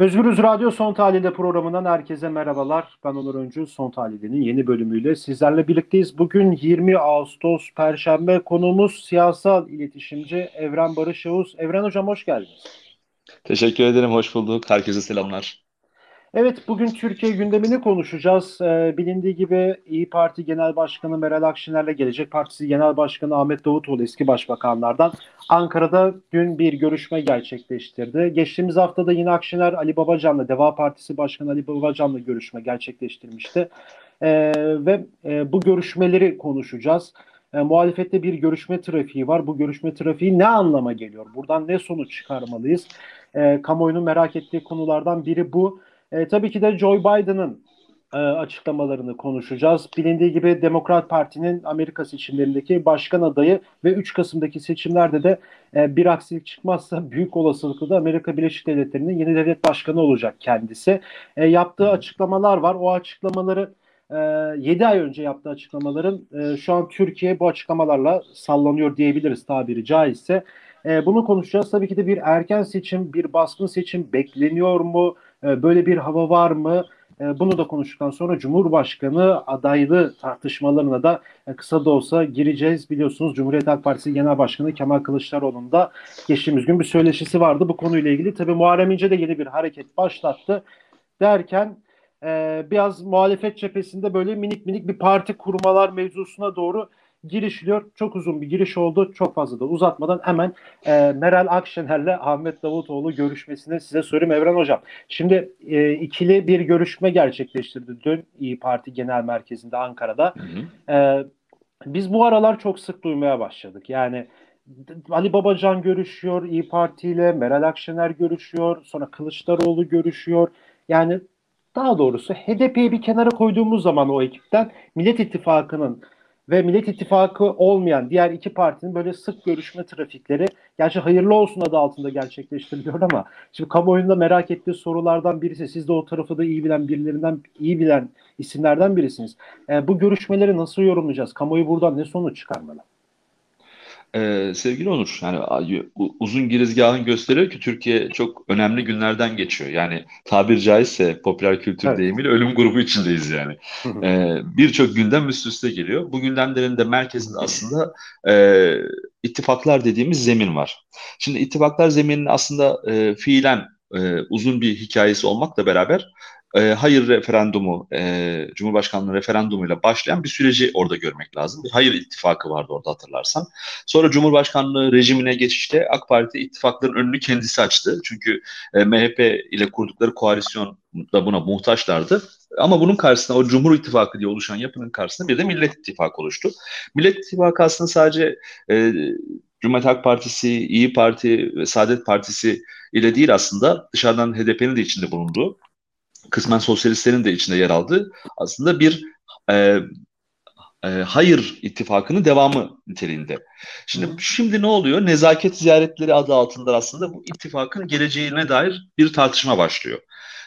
Özgürüz Radyo Son Tahlil'de programından herkese merhabalar. Ben Onur Öncü. Son Tahlil'in yeni bölümüyle sizlerle birlikteyiz. Bugün 20 Ağustos Perşembe konuğumuz siyasal iletişimci Evren Barış Yavuz. Evren Hocam hoş geldiniz. Teşekkür ederim, hoş bulduk. Herkese selamlar. Evet, bugün Türkiye gündemini konuşacağız. Ee, bilindiği gibi İyi Parti Genel Başkanı Meral Akşener'le Gelecek Partisi Genel Başkanı Ahmet Davutoğlu eski başbakanlardan Ankara'da dün bir görüşme gerçekleştirdi. Geçtiğimiz haftada yine Akşener Ali Babacan'la, Deva Partisi Başkanı Ali Babacan'la görüşme gerçekleştirmişti. Ee, ve e, bu görüşmeleri konuşacağız. E, muhalefette bir görüşme trafiği var. Bu görüşme trafiği ne anlama geliyor? Buradan ne sonuç çıkarmalıyız? E, kamuoyunun merak ettiği konulardan biri bu. E, tabii ki de Joe Biden'ın e, açıklamalarını konuşacağız. Bilindiği gibi Demokrat Parti'nin Amerika seçimlerindeki başkan adayı ve 3 Kasım'daki seçimlerde de e, bir aksilik çıkmazsa büyük olasılıkla da Amerika Birleşik Devletleri'nin yeni devlet başkanı olacak kendisi. E, yaptığı açıklamalar var. O açıklamaları e, 7 ay önce yaptığı açıklamaların e, şu an Türkiye bu açıklamalarla sallanıyor diyebiliriz tabiri caizse. E, bunu konuşacağız. Tabii ki de bir erken seçim, bir baskın seçim bekleniyor mu? E, böyle bir hava var mı? E, bunu da konuştuktan sonra Cumhurbaşkanı adaylı tartışmalarına da e, kısa da olsa gireceğiz. Biliyorsunuz Cumhuriyet Halk Partisi Genel Başkanı Kemal Kılıçdaroğlu'nun da geçtiğimiz gün bir söyleşisi vardı bu konuyla ilgili. Tabii Muharrem İnce de yeni bir hareket başlattı derken biraz muhalefet cephesinde böyle minik minik bir parti kurmalar mevzusuna doğru girişiliyor. Çok uzun bir giriş oldu. Çok fazla da uzatmadan hemen e, Meral Akşener'le Ahmet Davutoğlu görüşmesini size sorayım Evren Hocam. Şimdi e, ikili bir görüşme gerçekleştirdi dün İyi Parti Genel Merkezi'nde Ankara'da. Hı hı. E, biz bu aralar çok sık duymaya başladık. Yani Ali Babacan görüşüyor İyi Parti ile, Meral Akşener görüşüyor, sonra Kılıçdaroğlu görüşüyor. Yani daha doğrusu HDP'yi bir kenara koyduğumuz zaman o ekipten Millet İttifakı'nın ve Millet İttifakı olmayan diğer iki partinin böyle sık görüşme trafikleri gerçi hayırlı olsun adı altında gerçekleştiriliyor ama şimdi kamuoyunda merak ettiği sorulardan birisi siz de o tarafı da iyi bilen birilerinden iyi bilen isimlerden birisiniz. E, bu görüşmeleri nasıl yorumlayacağız? Kamuoyu buradan ne sonuç çıkarmalı? Ee, sevgili Onur, yani uzun girizgahın gösteriyor ki Türkiye çok önemli günlerden geçiyor. Yani tabir caizse popüler kültür evet. deyimiyle ölüm grubu içindeyiz yani. ee, Birçok gündem üst üste geliyor. Bu gündemlerin de merkezinde aslında e, ittifaklar dediğimiz zemin var. Şimdi ittifaklar zemininin aslında e, fiilen e, uzun bir hikayesi olmakla beraber e, hayır referandumu, e, Cumhurbaşkanlığı referandumuyla başlayan bir süreci orada görmek lazım. Bir hayır ittifakı vardı orada hatırlarsan. Sonra Cumhurbaşkanlığı rejimine geçişte AK Parti ittifakların önünü kendisi açtı. Çünkü e, MHP ile kurdukları koalisyon da buna muhtaçlardı. Ama bunun karşısında o Cumhur İttifakı diye oluşan yapının karşısında bir de Millet İttifakı oluştu. Millet İttifakı aslında sadece e, Cumhuriyet Halk Partisi, İyi Parti ve Saadet Partisi ile değil aslında dışarıdan HDP'nin de içinde bulunduğu kısmen sosyalistlerin de içinde yer aldığı aslında bir e, e, hayır ittifakının devamı niteliğinde. Şimdi Hı. şimdi ne oluyor? Nezaket ziyaretleri adı altında aslında bu ittifakın geleceğine dair bir tartışma başlıyor.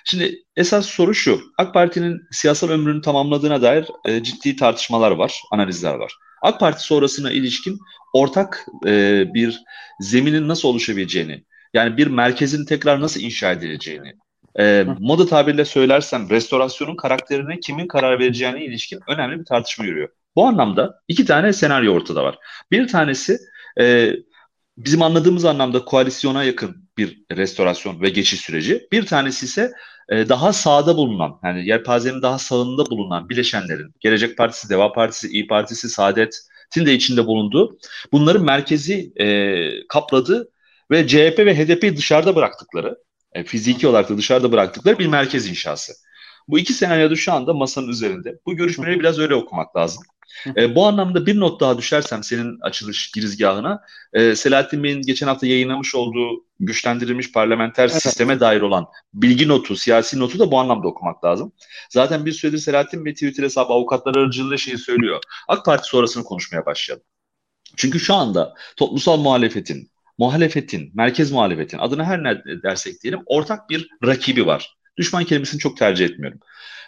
Şimdi esas soru şu. AK Parti'nin siyasal ömrünü tamamladığına dair e, ciddi tartışmalar var, analizler var. AK Parti sonrasına ilişkin ortak e, bir zeminin nasıl oluşabileceğini, yani bir merkezin tekrar nasıl inşa edileceğini, e, moda tabirle söylersem restorasyonun karakterine kimin karar vereceğine ilişkin önemli bir tartışma yürüyor. Bu anlamda iki tane senaryo ortada var. Bir tanesi e, bizim anladığımız anlamda koalisyona yakın bir restorasyon ve geçiş süreci. Bir tanesi ise e, daha sağda bulunan, yani yelpazenin daha sağında bulunan bileşenlerin, Gelecek Partisi, Deva Partisi, İyi Partisi, Saadet'in de içinde bulunduğu, bunların merkezi e, kapladığı ve CHP ve HDP'yi dışarıda bıraktıkları e, fiziki olarak da dışarıda bıraktıkları bir merkez inşası. Bu iki senaryoda şu anda masanın üzerinde. Bu görüşmeleri biraz öyle okumak lazım. E, bu anlamda bir not daha düşersem senin açılış girizgahına e, Selahattin Bey'in geçen hafta yayınlamış olduğu güçlendirilmiş parlamenter evet. sisteme dair olan bilgi notu, siyasi notu da bu anlamda okumak lazım. Zaten bir süredir Selahattin Bey Twitter hesabı avukatlar aracılığıyla şeyi söylüyor. AK Parti sonrasını konuşmaya başlayalım. Çünkü şu anda toplumsal muhalefetin, muhalefetin, merkez muhalefetin adını her ne dersek diyelim ortak bir rakibi var. Düşman kelimesini çok tercih etmiyorum.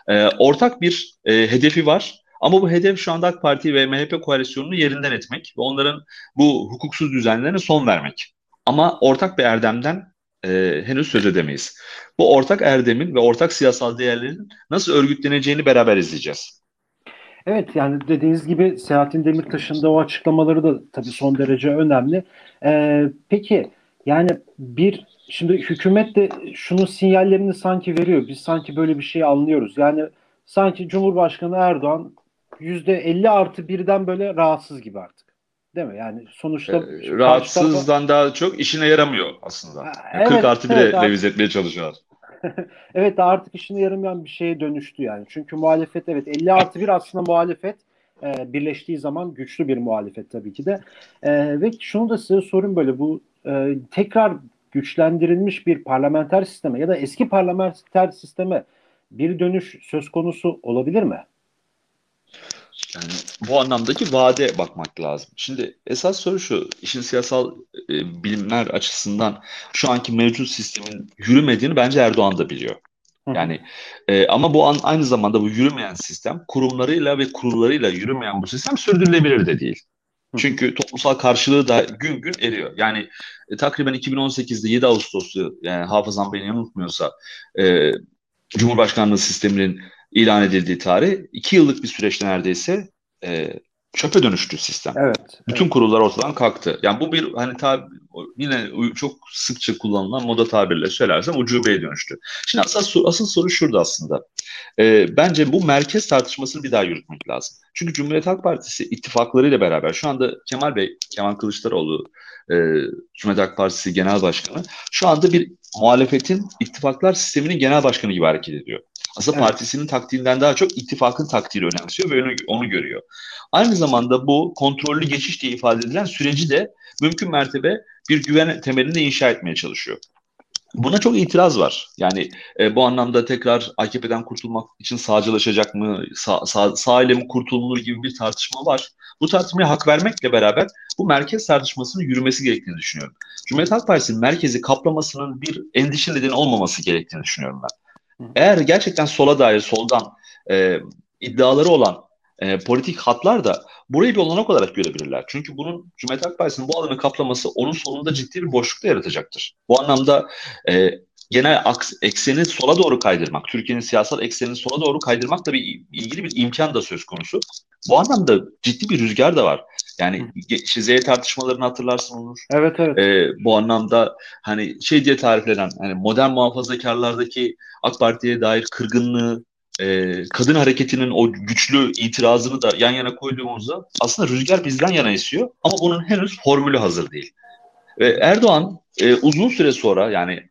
Ee, ortak bir e, hedefi var ama bu hedef şu anda AK Parti ve MHP koalisyonunu yerinden etmek ve onların bu hukuksuz düzenlerine son vermek. Ama ortak bir erdemden e, henüz söz edemeyiz. Bu ortak erdemin ve ortak siyasal değerlerin nasıl örgütleneceğini beraber izleyeceğiz. Evet yani dediğiniz gibi Selahattin Demirtaş'ın da o açıklamaları da tabii son derece önemli. Ee, peki yani bir şimdi hükümet de şunun sinyallerini sanki veriyor. Biz sanki böyle bir şey anlıyoruz. Yani sanki Cumhurbaşkanı Erdoğan yüzde 50 artı birden böyle rahatsız gibi artık. Değil mi? Yani sonuçta e, rahatsızdan daha çok işine yaramıyor aslında. Yani evet, 40 artı 1'e evet, revize etmeye çalışıyorlar. evet artık işine yaramayan bir şeye dönüştü yani. Çünkü muhalefet evet 50 artı 1 aslında muhalefet e, birleştiği zaman güçlü bir muhalefet tabii ki de. E, ve şunu da size sorayım böyle bu e, tekrar güçlendirilmiş bir parlamenter sisteme ya da eski parlamenter sisteme bir dönüş söz konusu olabilir mi? Yani bu anlamdaki vade bakmak lazım. Şimdi esas soru şu, işin siyasal e, bilimler açısından şu anki mevcut sistemin yürümediğini bence Erdoğan da biliyor. Yani e, ama bu an aynı zamanda bu yürümeyen sistem kurumlarıyla ve kurullarıyla yürümeyen bu sistem sürdürülebilir de değil. Çünkü toplumsal karşılığı da gün gün eriyor. Yani e, takriben 2018'de 7 Ağustos'tu yani hafızam beni yanıltmıyorsa e, Cumhurbaşkanlığı sisteminin ilan edildiği tarih iki yıllık bir süreçte neredeyse e, çöpe dönüştü sistem. Evet. Bütün evet. kurullar ortadan kalktı. Yani bu bir hani tab yine çok sıkça kullanılan moda tabirle söylersem ucubeye dönüştü. Şimdi asıl, asıl soru şurada aslında. E, bence bu merkez tartışmasını bir daha yürütmek lazım. Çünkü Cumhuriyet Halk Partisi ittifaklarıyla beraber şu anda Kemal Bey, Kemal Kılıçdaroğlu e, Cumhuriyet Halk Partisi Genel Başkanı şu anda bir muhalefetin ittifaklar sisteminin genel başkanı gibi hareket ediyor. Aslında evet. partisinin taktiğinden daha çok ittifakın taktiğini önemsiyor ve onu, onu görüyor. Aynı zamanda bu kontrollü geçiş diye ifade edilen süreci de mümkün mertebe bir güven temelinde inşa etmeye çalışıyor. Buna çok itiraz var. Yani e, bu anlamda tekrar AKP'den kurtulmak için sağcılaşacak mı, sağ, sağ, sağ ile mi kurtulunur gibi bir tartışma var. Bu tartışmaya hak vermekle beraber bu merkez tartışmasının yürümesi gerektiğini düşünüyorum. Cumhuriyet Halk Partisi'nin merkezi kaplamasının bir endişe nedeni olmaması gerektiğini düşünüyorum ben. Eğer gerçekten sola dair soldan e, iddiaları olan e, politik hatlar da burayı bir olanak olarak görebilirler. Çünkü bunun Cumhuriyet Halk Partisi'nin bu alanı kaplaması onun sonunda ciddi bir boşluk da yaratacaktır. Bu anlamda e, genel aks, ekseni sola doğru kaydırmak, Türkiye'nin siyasal eksenini sola doğru kaydırmak da bir ilgili bir imkan da söz konusu. Bu anlamda ciddi bir rüzgar da var. Yani işte Z tartışmalarını hatırlarsın olur. Evet evet. Ee, bu anlamda hani şey diye tariflenen hani modern muhafazakarlardaki AK Parti'ye dair kırgınlığı, e, kadın hareketinin o güçlü itirazını da yan yana koyduğumuzda aslında rüzgar bizden yana esiyor ama bunun henüz formülü hazır değil. Ve Erdoğan e, uzun süre sonra yani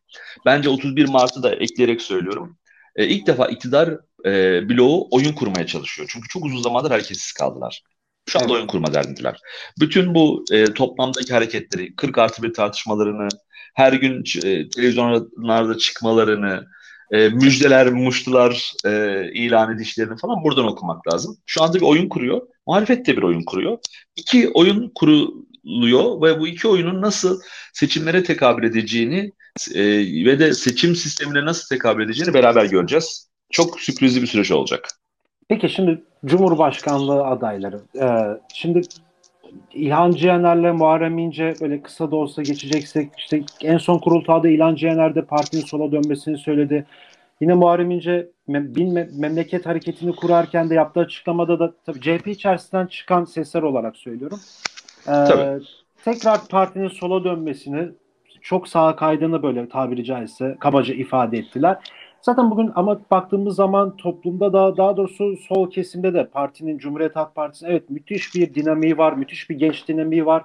bence 31 Mart'ı da ekleyerek söylüyorum. E, ilk defa iktidar e, bloğu oyun kurmaya çalışıyor. Çünkü çok uzun zamandır hareketsiz kaldılar. Şu anda evet. oyun kurma derdindeler. Bütün bu e, toplamdaki hareketleri, 40 artı bir tartışmalarını, her gün e, televizyonlarda çıkmalarını, e, müjdeler, muştular e, ilan edişlerini falan buradan okumak lazım. Şu anda bir oyun kuruyor. Muhalefet de bir oyun kuruyor. İki oyun kuruluyor ve bu iki oyunun nasıl seçimlere tekabül edeceğini e, ve de seçim sistemine nasıl tekabül edeceğini beraber göreceğiz. Çok sürprizli bir süreç olacak. Peki şimdi Cumhurbaşkanlığı adayları. Ee, şimdi İlhan Cihaner'le Muharrem İnce böyle kısa da olsa geçeceksek işte en son kurultayda İlhan Cihaner de partinin sola dönmesini söyledi. Yine Muharrem İnce bin memleket hareketini kurarken de yaptığı açıklamada da tabii CHP içerisinden çıkan sesler olarak söylüyorum. Ee, tabii. Tekrar partinin sola dönmesini çok sağa kaydığını böyle tabiri caizse kabaca ifade ettiler. Zaten bugün ama baktığımız zaman toplumda da daha doğrusu sol kesimde de partinin Cumhuriyet Halk Partisi evet müthiş bir dinamiği var, müthiş bir genç dinamiği var.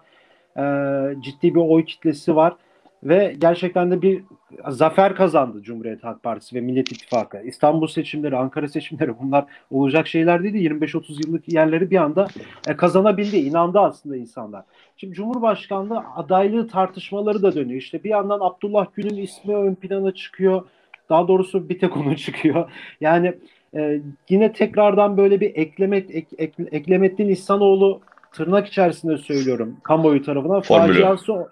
Ee, ciddi bir oy kitlesi var ve gerçekten de bir zafer kazandı Cumhuriyet Halk Partisi ve Millet İttifakı. İstanbul seçimleri, Ankara seçimleri bunlar olacak şeyler değil. 25-30 yıllık yerleri bir anda e, kazanabildi. İnandı aslında insanlar. Şimdi Cumhurbaşkanlığı adaylığı tartışmaları da dönüyor. İşte bir yandan Abdullah Gül'ün ismi ön plana çıkıyor. Daha doğrusu bir tek onu çıkıyor. Yani e, yine tekrardan böyle bir eklemet ek, ek, Eklemettin İhsanoğlu tırnak içerisinde söylüyorum kamuoyu tarafından faciası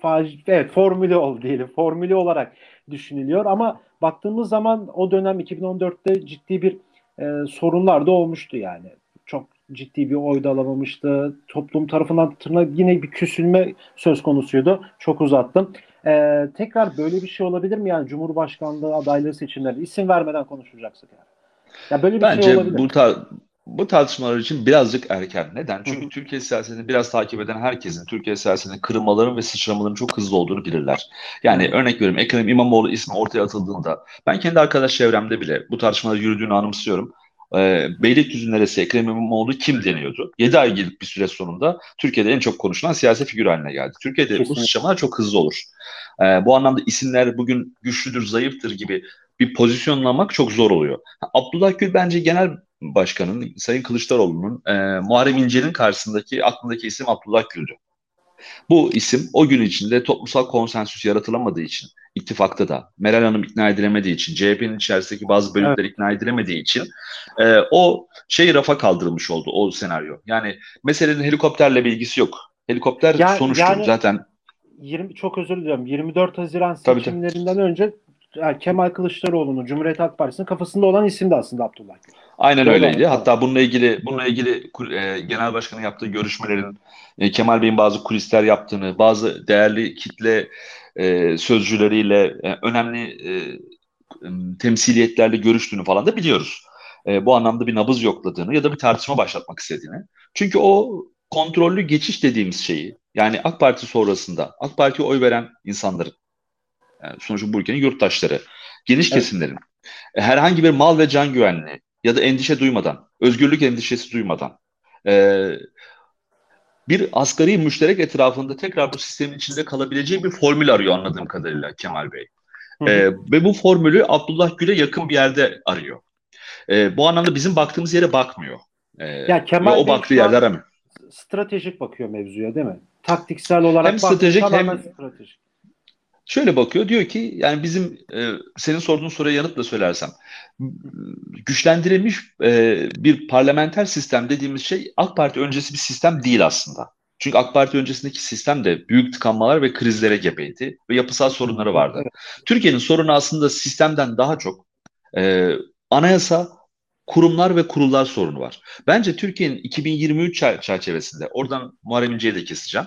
faci, evet formülü ol diyelim. Formülü olarak düşünülüyor ama baktığımız zaman o dönem 2014'te ciddi bir e, sorunlar da olmuştu yani. Çok ciddi bir oy da alamamıştı. Toplum tarafından tırnak yine bir küsülme söz konusuydu. Çok uzattım. Ee, tekrar böyle bir şey olabilir mi yani Cumhurbaşkanlığı adaylığı seçimleri isim vermeden konuşacaksak yani. Ya böyle bir Bence şey olabilir. bu tar bu tartışmalar için birazcık erken. Neden? Çünkü Türkiye siyasetini biraz takip eden herkesin Türkiye siyasetinde kırılmaların ve sıçramaların çok hızlı olduğunu bilirler. Yani örnek veriyorum Ekrem İmamoğlu ismi ortaya atıldığında ben kendi arkadaş çevremde bile bu tartışmalar yürüdüğünü anımsıyorum. E, Beylikdüzü neresi Ekrem İmamoğlu kim deniyordu? 7 ay gelip bir süre sonunda Türkiye'de en çok konuşulan siyasi figür haline geldi. Türkiye'de Kesinlikle. bu sıçramalar çok hızlı olur. E, bu anlamda isimler bugün güçlüdür, zayıftır gibi bir pozisyonlamak çok zor oluyor. Abdullah Gül bence genel başkanın Sayın Kılıçdaroğlu'nun e, Muharrem İnce'nin karşısındaki aklındaki isim Abdullah Gül'dü. Bu isim o gün içinde toplumsal konsensüs yaratılamadığı için ittifakta da Meral Hanım ikna edilemediği için CHP'nin içerisindeki bazı bölümler evet. ikna edilemediği için e, o şey rafa kaldırılmış oldu o senaryo. Yani meselenin helikopterle bir ilgisi yok. Helikopter yani, sonuçtur yani, zaten. 20 çok özür diliyorum. 24 Haziran seçimlerinden tabii. önce yani Kemal Kılıçdaroğlu'nun Cumhuriyet Halk Partisi'nin kafasında olan isim de aslında Abdullah Gül. Aynen Doğru öyleydi. Hatta tamam. bununla ilgili bununla ilgili e, genel başkanın yaptığı görüşmelerin e, Kemal Bey'in bazı kulisler yaptığını, bazı değerli kitle e, sözcüleriyle e, önemli e, temsiliyetlerle görüştüğünü falan da biliyoruz. E, bu anlamda bir nabız yokladığını ya da bir tartışma başlatmak istediğini. Çünkü o kontrollü geçiş dediğimiz şeyi yani AK Parti sonrasında AK Parti'ye oy veren insanların yani sonuçta bu ülkenin yurttaşları, geniş evet. kesimlerin e, herhangi bir mal ve can güvenliği ya da endişe duymadan, özgürlük endişesi duymadan e, bir asgari müşterek etrafında tekrar bu sistemin içinde kalabileceği bir formül arıyor anladığım kadarıyla Kemal Bey. E, ve bu formülü Abdullah Gül'e yakın bir yerde arıyor. E, bu anlamda bizim baktığımız yere bakmıyor. E, ya Kemal o baktığı yerde aramıyor. Stratejik bakıyor mevzuya değil mi? Taktiksel olarak hem stratejik hem stratejik. Şöyle bakıyor diyor ki yani bizim e, senin sorduğun soruya yanıtla söylersem güçlendirilmiş e, bir parlamenter sistem dediğimiz şey AK Parti öncesi bir sistem değil aslında. Çünkü AK Parti öncesindeki sistem de büyük tıkanmalar ve krizlere gebeydi ve yapısal sorunları vardı. Türkiye'nin sorunu aslında sistemden daha çok e, anayasa kurumlar ve kurullar sorunu var. Bence Türkiye'nin 2023 çerçevesinde, oradan Muharrem İnce'yi de keseceğim.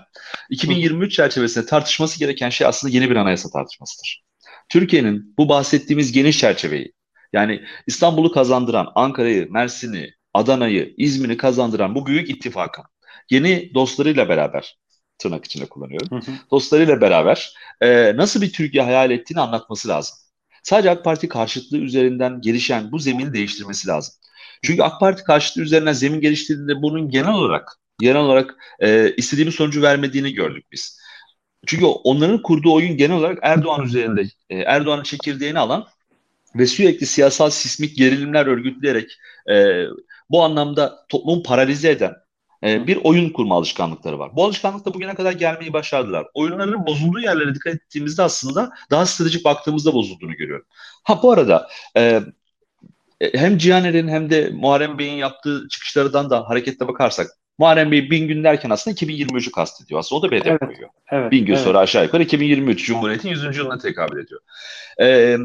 2023 çerçevesinde tartışması gereken şey aslında yeni bir anayasa tartışmasıdır. Türkiye'nin bu bahsettiğimiz geniş çerçeveyi, yani İstanbul'u kazandıran, Ankara'yı, Mersin'i, Adana'yı, İzmir'i kazandıran bu büyük ittifakın yeni dostlarıyla beraber, tırnak içinde kullanıyorum, hı hı. dostlarıyla beraber e, nasıl bir Türkiye hayal ettiğini anlatması lazım. Sadece AK Parti karşıtlığı üzerinden gelişen bu zemini değiştirmesi lazım. Çünkü AK Parti karşıtlığı üzerinden zemin geliştirdiğinde bunun genel olarak genel olarak e, istediğimiz sonucu vermediğini gördük biz. Çünkü onların kurduğu oyun genel olarak Erdoğan üzerinde e, Erdoğan'ın çekirdeğini alan ve sürekli siyasal sismik gerilimler örgütleyerek e, bu anlamda toplumu paralize eden e, bir oyun kurma alışkanlıkları var. Bu alışkanlık da bugüne kadar gelmeyi başardılar. Oyunların bozulduğu yerlere dikkat ettiğimizde aslında daha stratejik baktığımızda bozulduğunu görüyorum. Ha bu arada e, hem Cihaner'in hem de Muharrem Bey'in yaptığı çıkışlardan da hareketle bakarsak Muharrem Bey bin gün derken aslında 2023'ü kastediyor. Aslında o da bir hedef evet, koyuyor. Evet, bin gün evet. sonra aşağı yukarı 2023 Cumhuriyet'in 100. yılına tekabül ediyor. Ee,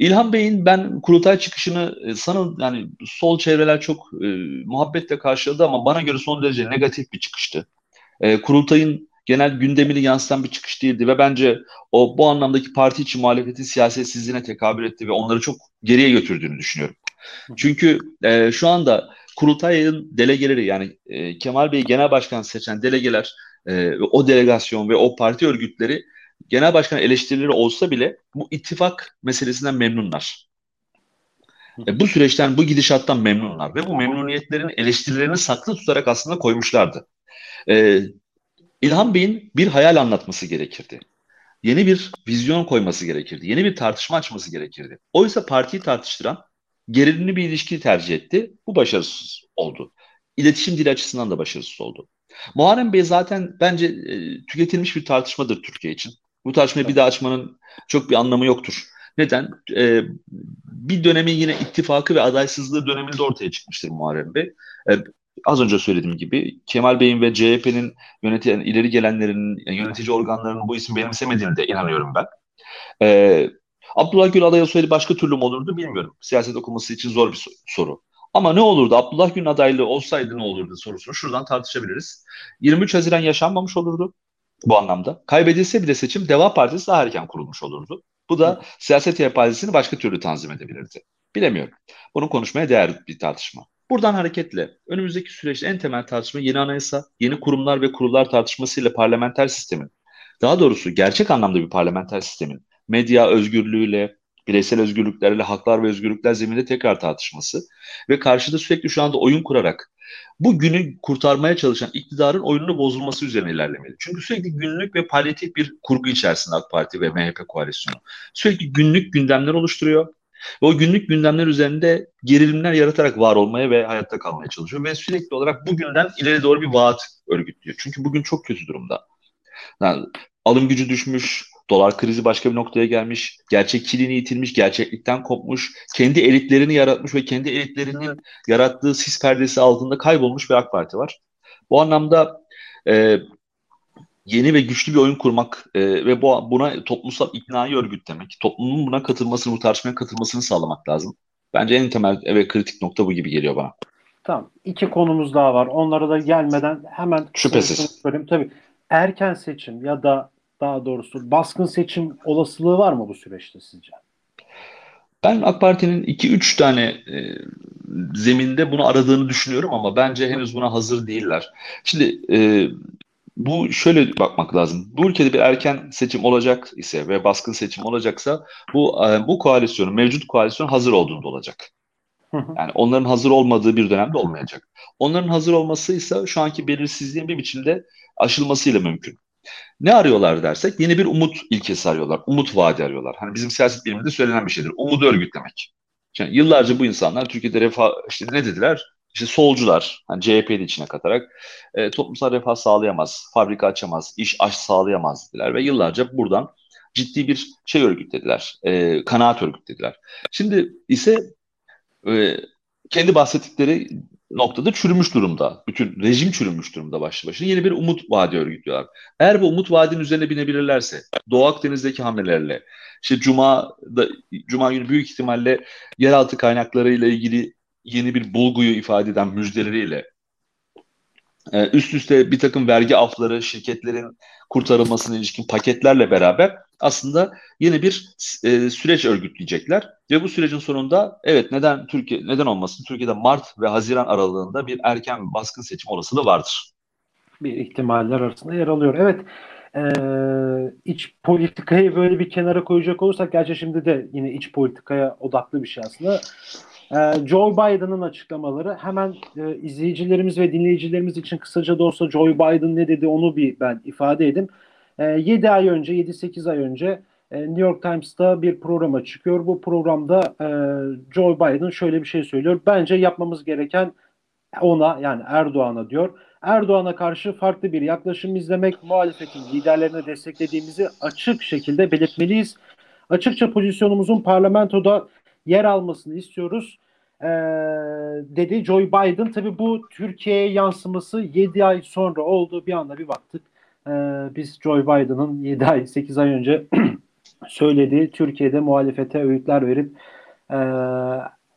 İlhan Bey'in ben kurultay çıkışını e, sanın yani sol çevreler çok e, muhabbetle karşıladı ama bana göre son derece negatif bir çıkıştı. E, kurultayın genel gündemini yansıtan bir çıkış değildi ve bence o bu anlamdaki parti içi muhalefetin siyasetsizliğine tekabül etti ve onları çok geriye götürdüğünü düşünüyorum. Çünkü e, şu anda kurultayın delegeleri yani e, Kemal Bey genel başkan seçen delegeler e, o delegasyon ve o parti örgütleri genel başkan eleştirileri olsa bile bu ittifak meselesinden memnunlar. E, bu süreçten, bu gidişattan memnunlar ve bu memnuniyetlerin eleştirilerini saklı tutarak aslında koymuşlardı. E, İlhan Bey'in bir hayal anlatması gerekirdi. Yeni bir vizyon koyması gerekirdi. Yeni bir tartışma açması gerekirdi. Oysa partiyi tartıştıran gerilimli bir ilişki tercih etti. Bu başarısız oldu. İletişim dili açısından da başarısız oldu. Muharrem Bey zaten bence e, tüketilmiş bir tartışmadır Türkiye için. Bu tartışmayı bir daha açmanın çok bir anlamı yoktur. Neden? Ee, bir dönemin yine ittifakı ve adaysızlığı döneminde ortaya çıkmıştır Muharrem Bey. Ee, az önce söylediğim gibi Kemal Bey'in ve CHP'nin yönetilen ileri gelenlerin, yönetici organlarının bu ismi benimsemediğine de inanıyorum ben. Ee, Abdullah Gül aday olsaydı başka türlü mü olurdu bilmiyorum. Siyaset okuması için zor bir soru. Ama ne olurdu? Abdullah Gül'ün adaylığı olsaydı ne olurdu sorusunu şuradan tartışabiliriz. 23 Haziran yaşanmamış olurdu. Bu anlamda. Kaybedilse bile seçim Deva Partisi daha erken kurulmuş olurdu. Bu da siyaset yelpazesini başka türlü tanzim edebilirdi. Bilemiyorum. Bunu konuşmaya değer bir tartışma. Buradan hareketle önümüzdeki süreçte en temel tartışma yeni anayasa, yeni kurumlar ve kurullar tartışmasıyla parlamenter sistemin, daha doğrusu gerçek anlamda bir parlamenter sistemin medya özgürlüğüyle, bireysel özgürlüklerle, haklar ve özgürlükler zeminde tekrar tartışması ve karşıda sürekli şu anda oyun kurarak bu günü kurtarmaya çalışan iktidarın oyununu bozulması üzerine ilerlemeli. Çünkü sürekli günlük ve palyatif bir kurgu içerisinde AK Parti ve MHP koalisyonu. Sürekli günlük gündemler oluşturuyor. Ve o günlük gündemler üzerinde gerilimler yaratarak var olmaya ve hayatta kalmaya çalışıyor. Ve sürekli olarak bugünden ileri doğru bir vaat örgütlüyor. Çünkü bugün çok kötü durumda. Yani alım gücü düşmüş, dolar krizi başka bir noktaya gelmiş, gerçekçiliğini yitirmiş, gerçeklikten kopmuş, kendi elitlerini yaratmış ve kendi elitlerinin yarattığı sis perdesi altında kaybolmuş bir AK Parti var. Bu anlamda e, yeni ve güçlü bir oyun kurmak e, ve bu buna toplumsal iknayı örgütlemek, toplumun buna katılmasını, bu tartışmaya katılmasını sağlamak lazım. Bence en temel ve kritik nokta bu gibi geliyor bana. Tamam. İki konumuz daha var. Onlara da gelmeden hemen şüphesiz söyleyeyim. Tabii erken seçim ya da daha doğrusu baskın seçim olasılığı var mı bu süreçte sizce? Ben AK Parti'nin 2-3 tane e, zeminde bunu aradığını düşünüyorum ama bence henüz buna hazır değiller. Şimdi e, bu şöyle bakmak lazım. Bu ülkede bir erken seçim olacak ise ve baskın seçim olacaksa bu e, bu koalisyonun mevcut koalisyon hazır olduğunda olacak. Yani onların hazır olmadığı bir dönemde olmayacak. Onların hazır olması ise şu anki belirsizliğin bir biçimde aşılmasıyla mümkün. Ne arıyorlar dersek yeni bir umut ilkesi arıyorlar. Umut vaadi arıyorlar. Hani bizim siyaset biliminde söylenen bir şeydir. Umudu örgütlemek. Yani yıllarca bu insanlar Türkiye'de refah işte ne dediler? İşte solcular, hani CHP'yi içine katarak e, toplumsal refah sağlayamaz, fabrika açamaz, iş aş sağlayamaz dediler ve yıllarca buradan ciddi bir şey örgütlediler, e, kanaat örgütlediler. Şimdi ise e, kendi bahsettikleri noktada çürümüş durumda. Bütün rejim çürümüş durumda başlı başına. Yeni bir umut vaadi örgütlüyorlar. Eğer bu umut vaadinin üzerine binebilirlerse, Doğu Akdeniz'deki hamlelerle, işte Cuma da, Cuma günü büyük ihtimalle yeraltı kaynaklarıyla ilgili yeni bir bulguyu ifade eden müjdeleriyle e, üst üste bir takım vergi afları, şirketlerin kurtarılmasına ilişkin paketlerle beraber aslında yeni bir e, süreç örgütleyecekler ve bu sürecin sonunda evet neden Türkiye neden olmasın Türkiye'de Mart ve Haziran aralığında bir erken baskın seçim olasılığı vardır. Bir ihtimaller arasında yer alıyor. Evet. Ee, iç politikayı böyle bir kenara koyacak olursak gerçi şimdi de yine iç politikaya odaklı bir şey aslında. Ee, Joe Biden'ın açıklamaları hemen e, izleyicilerimiz ve dinleyicilerimiz için kısaca da olsa Joe Biden ne dedi onu bir ben ifade edeyim. E, ee, 7 ay önce 7-8 ay önce e, New York Times'ta bir programa çıkıyor. Bu programda e, Joe Biden şöyle bir şey söylüyor. Bence yapmamız gereken ona yani Erdoğan'a diyor. Erdoğan'a karşı farklı bir yaklaşım izlemek, muhalefetin liderlerine desteklediğimizi açık şekilde belirtmeliyiz. Açıkça pozisyonumuzun parlamentoda yer almasını istiyoruz e, dedi Joe Biden. Tabii bu Türkiye'ye yansıması 7 ay sonra oldu. Bir anda bir baktık. E, biz Joe Biden'ın 7 ay 8 ay önce söylediği Türkiye'de muhalefete öğütler verip e,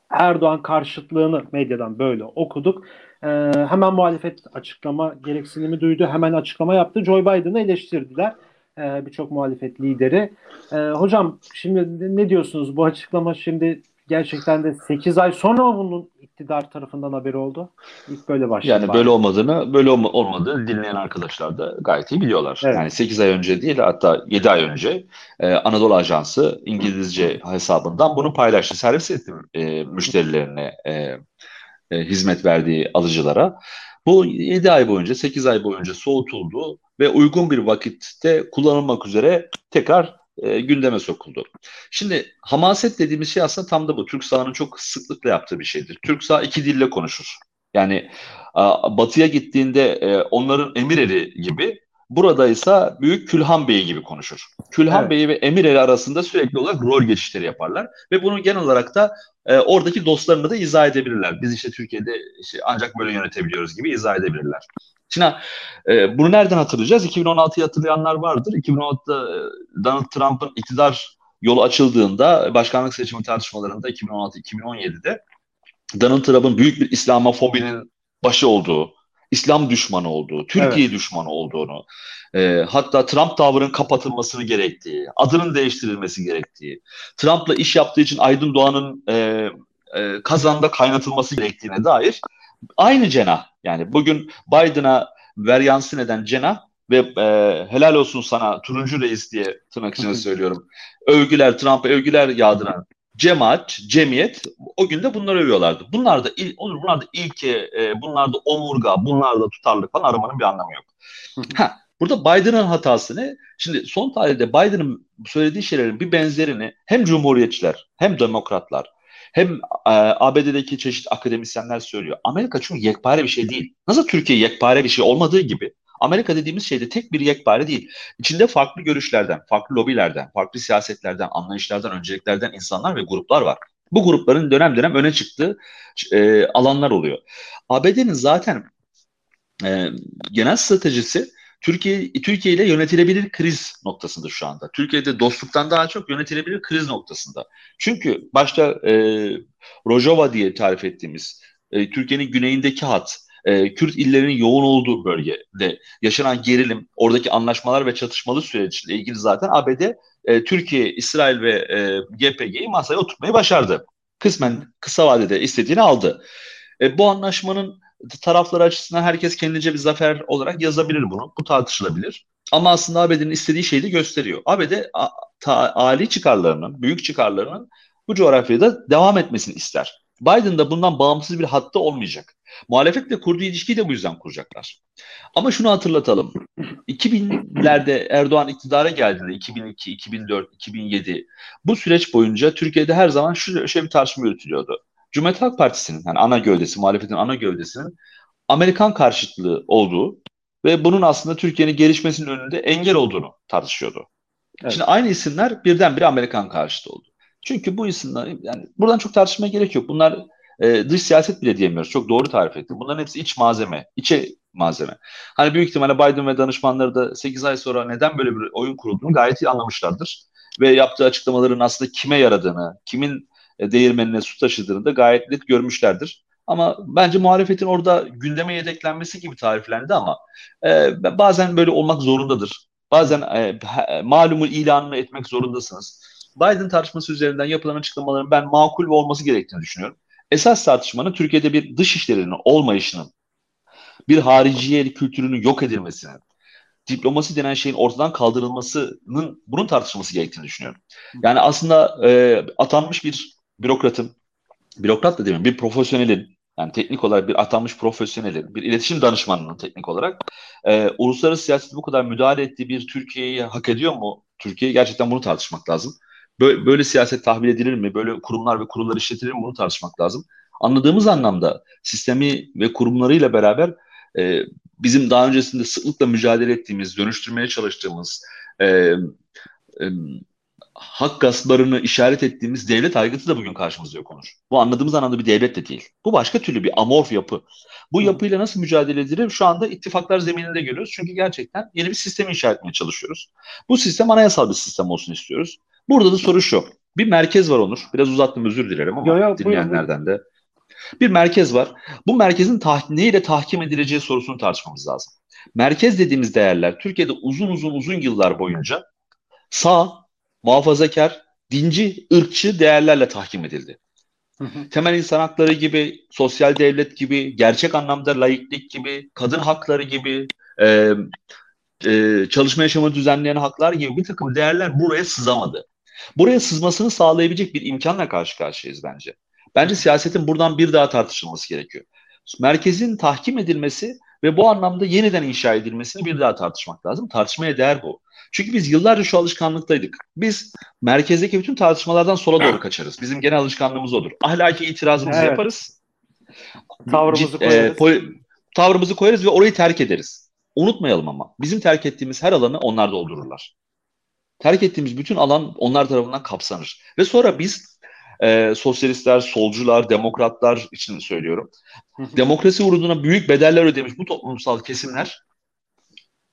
Erdoğan karşıtlığını medyadan böyle okuduk. E, hemen muhalefet açıklama gereksinimi duydu. Hemen açıklama yaptı. Joe Biden'ı eleştirdiler e, birçok muhalefet lideri. E, hocam şimdi ne diyorsunuz bu açıklama şimdi gerçekten de 8 ay sonra mı bunun iktidar tarafından haberi oldu? İlk böyle başladı. Yani bari. böyle olmadığını, böyle olma, olmadığını dinleyen arkadaşlar da gayet iyi biliyorlar. Evet. Yani 8 ay önce değil hatta 7 ay önce e, Anadolu Ajansı İngilizce hesabından bunu paylaştı. Servis etti e, müşterilerine e, e, hizmet verdiği alıcılara. Bu 7 ay boyunca, 8 ay boyunca soğutuldu ve uygun bir vakitte kullanılmak üzere tekrar e, gündeme sokuldu. Şimdi hamaset dediğimiz şey aslında tam da bu. Türk sahanın çok sıklıkla yaptığı bir şeydir. Türk saha iki dille konuşur. Yani a, batıya gittiğinde e, onların emir eri gibi burada ise Büyük Külhan Bey gibi konuşur. Külhan evet. Bey ve emir eri arasında sürekli olarak rol geçişleri yaparlar. Ve bunu genel olarak da e, oradaki dostlarına da izah edebilirler. Biz işte Türkiye'de işte ancak böyle yönetebiliyoruz gibi izah edebilirler. Şimdi e, bunu nereden hatırlayacağız? 2016'yı hatırlayanlar vardır. 2016'da e, Donald Trump'ın iktidar yolu açıldığında başkanlık seçimi tartışmalarında 2016-2017'de Donald Trump'ın büyük bir İslamofobinin başı olduğu, İslam düşmanı olduğu, Türkiye evet. düşmanı olduğunu, e, hatta Trump tavrının kapatılmasını gerektiği, adının değiştirilmesi gerektiği, Trump'la iş yaptığı için Aydın Doğan'ın e, e, kazanda kaynatılması gerektiğine dair aynı cenah. Yani bugün Biden'a veryansın eden cenah ve e, helal olsun sana turuncu reis diye tırnak içine söylüyorum. Övgüler, Trump'a övgüler yağdıran cemaat, cemiyet o gün de bunları övüyorlardı. Bunlar da il, bunlar da ilke, e, bunlar da omurga, bunlar da tutarlık falan aramanın bir anlamı yok. ha, burada Biden'ın hatası ne? Şimdi son tarihte Biden'ın söylediği şeylerin bir benzerini hem cumhuriyetçiler hem demokratlar hem e, ABD'deki çeşitli akademisyenler söylüyor. Amerika çünkü yekpare bir şey değil. Nasıl Türkiye yekpare bir şey olmadığı gibi Amerika dediğimiz şey de tek bir yekpare değil. İçinde farklı görüşlerden, farklı lobilerden, farklı siyasetlerden, anlayışlardan, önceliklerden insanlar ve gruplar var. Bu grupların dönem dönem öne çıktığı e, alanlar oluyor. ABD'nin zaten e, genel stratejisi Türkiye Türkiye ile yönetilebilir kriz noktasında şu anda. Türkiye'de dostluktan daha çok yönetilebilir kriz noktasında. Çünkü başta e, Rojava diye tarif ettiğimiz e, Türkiye'nin güneyindeki hat, e, Kürt illerinin yoğun olduğu bölgede yaşanan gerilim, oradaki anlaşmalar ve çatışmalı süreçle ilgili zaten ABD, e, Türkiye, İsrail ve e, GPG'yi masaya oturtmayı başardı. Kısmen kısa vadede istediğini aldı. E, bu anlaşmanın tarafları açısından herkes kendince bir zafer olarak yazabilir bunu. Bu tartışılabilir. Ama aslında ABD'nin istediği şeyi de gösteriyor. ABD a, ta, çıkarlarının, büyük çıkarlarının bu coğrafyada devam etmesini ister. Biden da bundan bağımsız bir hatta olmayacak. Muhalefetle kurduğu ilişkiyi de bu yüzden kuracaklar. Ama şunu hatırlatalım. 2000'lerde Erdoğan iktidara geldiğinde 2002, 2004, 2007 bu süreç boyunca Türkiye'de her zaman şu şöyle bir tartışma yürütülüyordu. Cumhuriyet Halk Partisi'nin yani ana gövdesi, muhalefetin ana gövdesinin Amerikan karşıtlığı olduğu ve bunun aslında Türkiye'nin gelişmesinin önünde engel olduğunu tartışıyordu. Evet. Şimdi aynı isimler birdenbire Amerikan karşıtı oldu. Çünkü bu isimler yani buradan çok tartışmaya gerek yok. Bunlar e, dış siyaset bile diyemiyoruz. Çok doğru tarif ettim. Bunların hepsi iç malzeme, içe malzeme. Hani büyük ihtimalle Biden ve danışmanları da 8 ay sonra neden böyle bir oyun kurulduğunu gayet iyi anlamışlardır. Ve yaptığı açıklamaların aslında kime yaradığını, kimin e, değirmenine su taşıdığını da gayet net görmüşlerdir. Ama bence muhalefetin orada gündeme yedeklenmesi gibi tariflendi ama e, bazen böyle olmak zorundadır. Bazen e, malumu ilanını etmek zorundasınız. Biden tartışması üzerinden yapılan açıklamaların ben makul ve olması gerektiğini düşünüyorum. Esas tartışmanın Türkiye'de bir dış işlerinin olmayışının, bir hariciye kültürünün yok edilmesinin, diplomasi denen şeyin ortadan kaldırılmasının bunun tartışılması gerektiğini düşünüyorum. Yani aslında e, atanmış bir bürokratın, bürokrat da demeyeyim, bir profesyonelin, yani teknik olarak bir atanmış profesyonelin, bir iletişim danışmanının teknik olarak e, uluslararası siyasete bu kadar müdahale ettiği bir Türkiye'yi hak ediyor mu? Türkiye gerçekten bunu tartışmak lazım. Böyle, böyle siyaset tahvil edilir mi? Böyle kurumlar ve kurullar işletilir mi? Bunu tartışmak lazım. Anladığımız anlamda sistemi ve kurumlarıyla beraber e, bizim daha öncesinde sıklıkla mücadele ettiğimiz, dönüştürmeye çalıştığımız e, e, hak gasplarını işaret ettiğimiz devlet aygıtı da bugün karşımızda yok Onur. Bu anladığımız anlamda bir devlet de değil. Bu başka türlü bir amorf yapı. Bu yapıyla nasıl mücadele edilir? Şu anda ittifaklar zemininde görüyoruz. Çünkü gerçekten yeni bir sistemi inşa etmeye çalışıyoruz. Bu sistem anayasal bir sistem olsun istiyoruz. Burada da soru şu. Bir merkez var Onur. Biraz uzattım özür dilerim ama yo, yo, dinleyenlerden buyurun. de. Bir merkez var. Bu merkezin tah neyle tahkim edileceği sorusunu tartışmamız lazım. Merkez dediğimiz değerler Türkiye'de uzun uzun uzun yıllar boyunca sağ, muhafazakar, dinci, ırkçı değerlerle tahkim edildi. Temel insan hakları gibi, sosyal devlet gibi, gerçek anlamda laiklik gibi, kadın hakları gibi, e, e, çalışma yaşamı düzenleyen haklar gibi bir takım değerler buraya sızamadı. Buraya sızmasını sağlayabilecek bir imkanla karşı karşıyayız bence. Bence siyasetin buradan bir daha tartışılması gerekiyor. Merkezin tahkim edilmesi ve bu anlamda yeniden inşa edilmesini bir daha tartışmak lazım. Tartışmaya değer bu. Çünkü biz yıllarca şu alışkanlıktaydık. Biz merkezdeki bütün tartışmalardan sola doğru kaçarız. Bizim genel alışkanlığımız odur. Ahlaki itirazımızı evet. yaparız. Tavrımızı koyarız. E, tavrımızı koyarız ve orayı terk ederiz. Unutmayalım ama bizim terk ettiğimiz her alanı onlar doldururlar. Terk ettiğimiz bütün alan onlar tarafından kapsanır. Ve sonra biz e, sosyalistler, solcular, demokratlar için söylüyorum. demokrasi uğruna büyük bedeller ödemiş bu toplumsal kesimler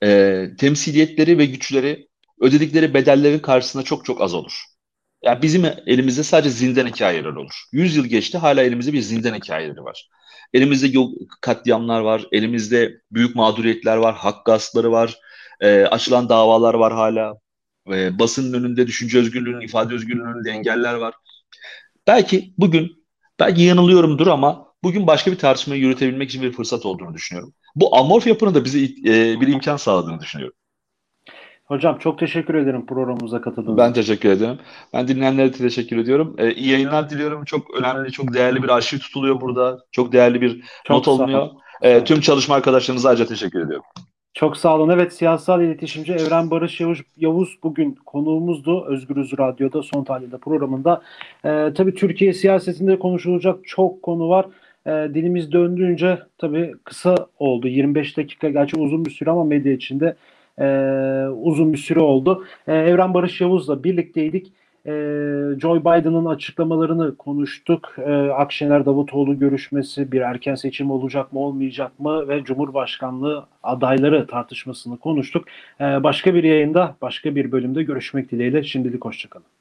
e, temsiliyetleri ve güçleri ödedikleri bedellerin karşısında çok çok az olur. Yani bizim elimizde sadece zindan hikayeleri olur. 100 yıl geçti hala elimizde bir zindan hikayeleri var. Elimizde yol, katliamlar var, elimizde büyük mağduriyetler var, hak gaspları var, e, açılan davalar var hala. E, basının önünde düşünce özgürlüğünün, ifade özgürlüğünün önünde engeller var. Belki bugün, belki yanılıyorumdur ama bugün başka bir tartışmayı yürütebilmek için bir fırsat olduğunu düşünüyorum. Bu amorf yapının da bize e, bir imkan sağladığını düşünüyorum. Hocam çok teşekkür ederim programımıza katıldığınız Ben teşekkür ederim. Ben dinleyenlere de teşekkür ediyorum. Ee, iyi yayınlar diliyorum. Çok önemli, çok değerli bir arşiv tutuluyor burada. Çok değerli bir Çok not sağ alınıyor. olun. Ee, tüm çalışma arkadaşlarınıza ayrıca teşekkür ediyorum. Çok sağ olun. Evet siyasal iletişimci Evren Barış Yavuz, Yavuz bugün konuğumuzdu. Özgürüz Radyo'da son tahlilde programında. Ee, tabii Türkiye siyasetinde konuşulacak çok konu var. Ee, dilimiz döndüğünce tabii kısa oldu. 25 dakika gerçi uzun bir süre ama medya içinde e, uzun bir süre oldu. Ee, Evren Barış Yavuz'la birlikteydik. Ee, Joe Biden'ın açıklamalarını konuştuk. Ee, Akşener Davutoğlu görüşmesi bir erken seçim olacak mı olmayacak mı ve Cumhurbaşkanlığı adayları tartışmasını konuştuk. Ee, başka bir yayında başka bir bölümde görüşmek dileğiyle şimdilik hoşçakalın.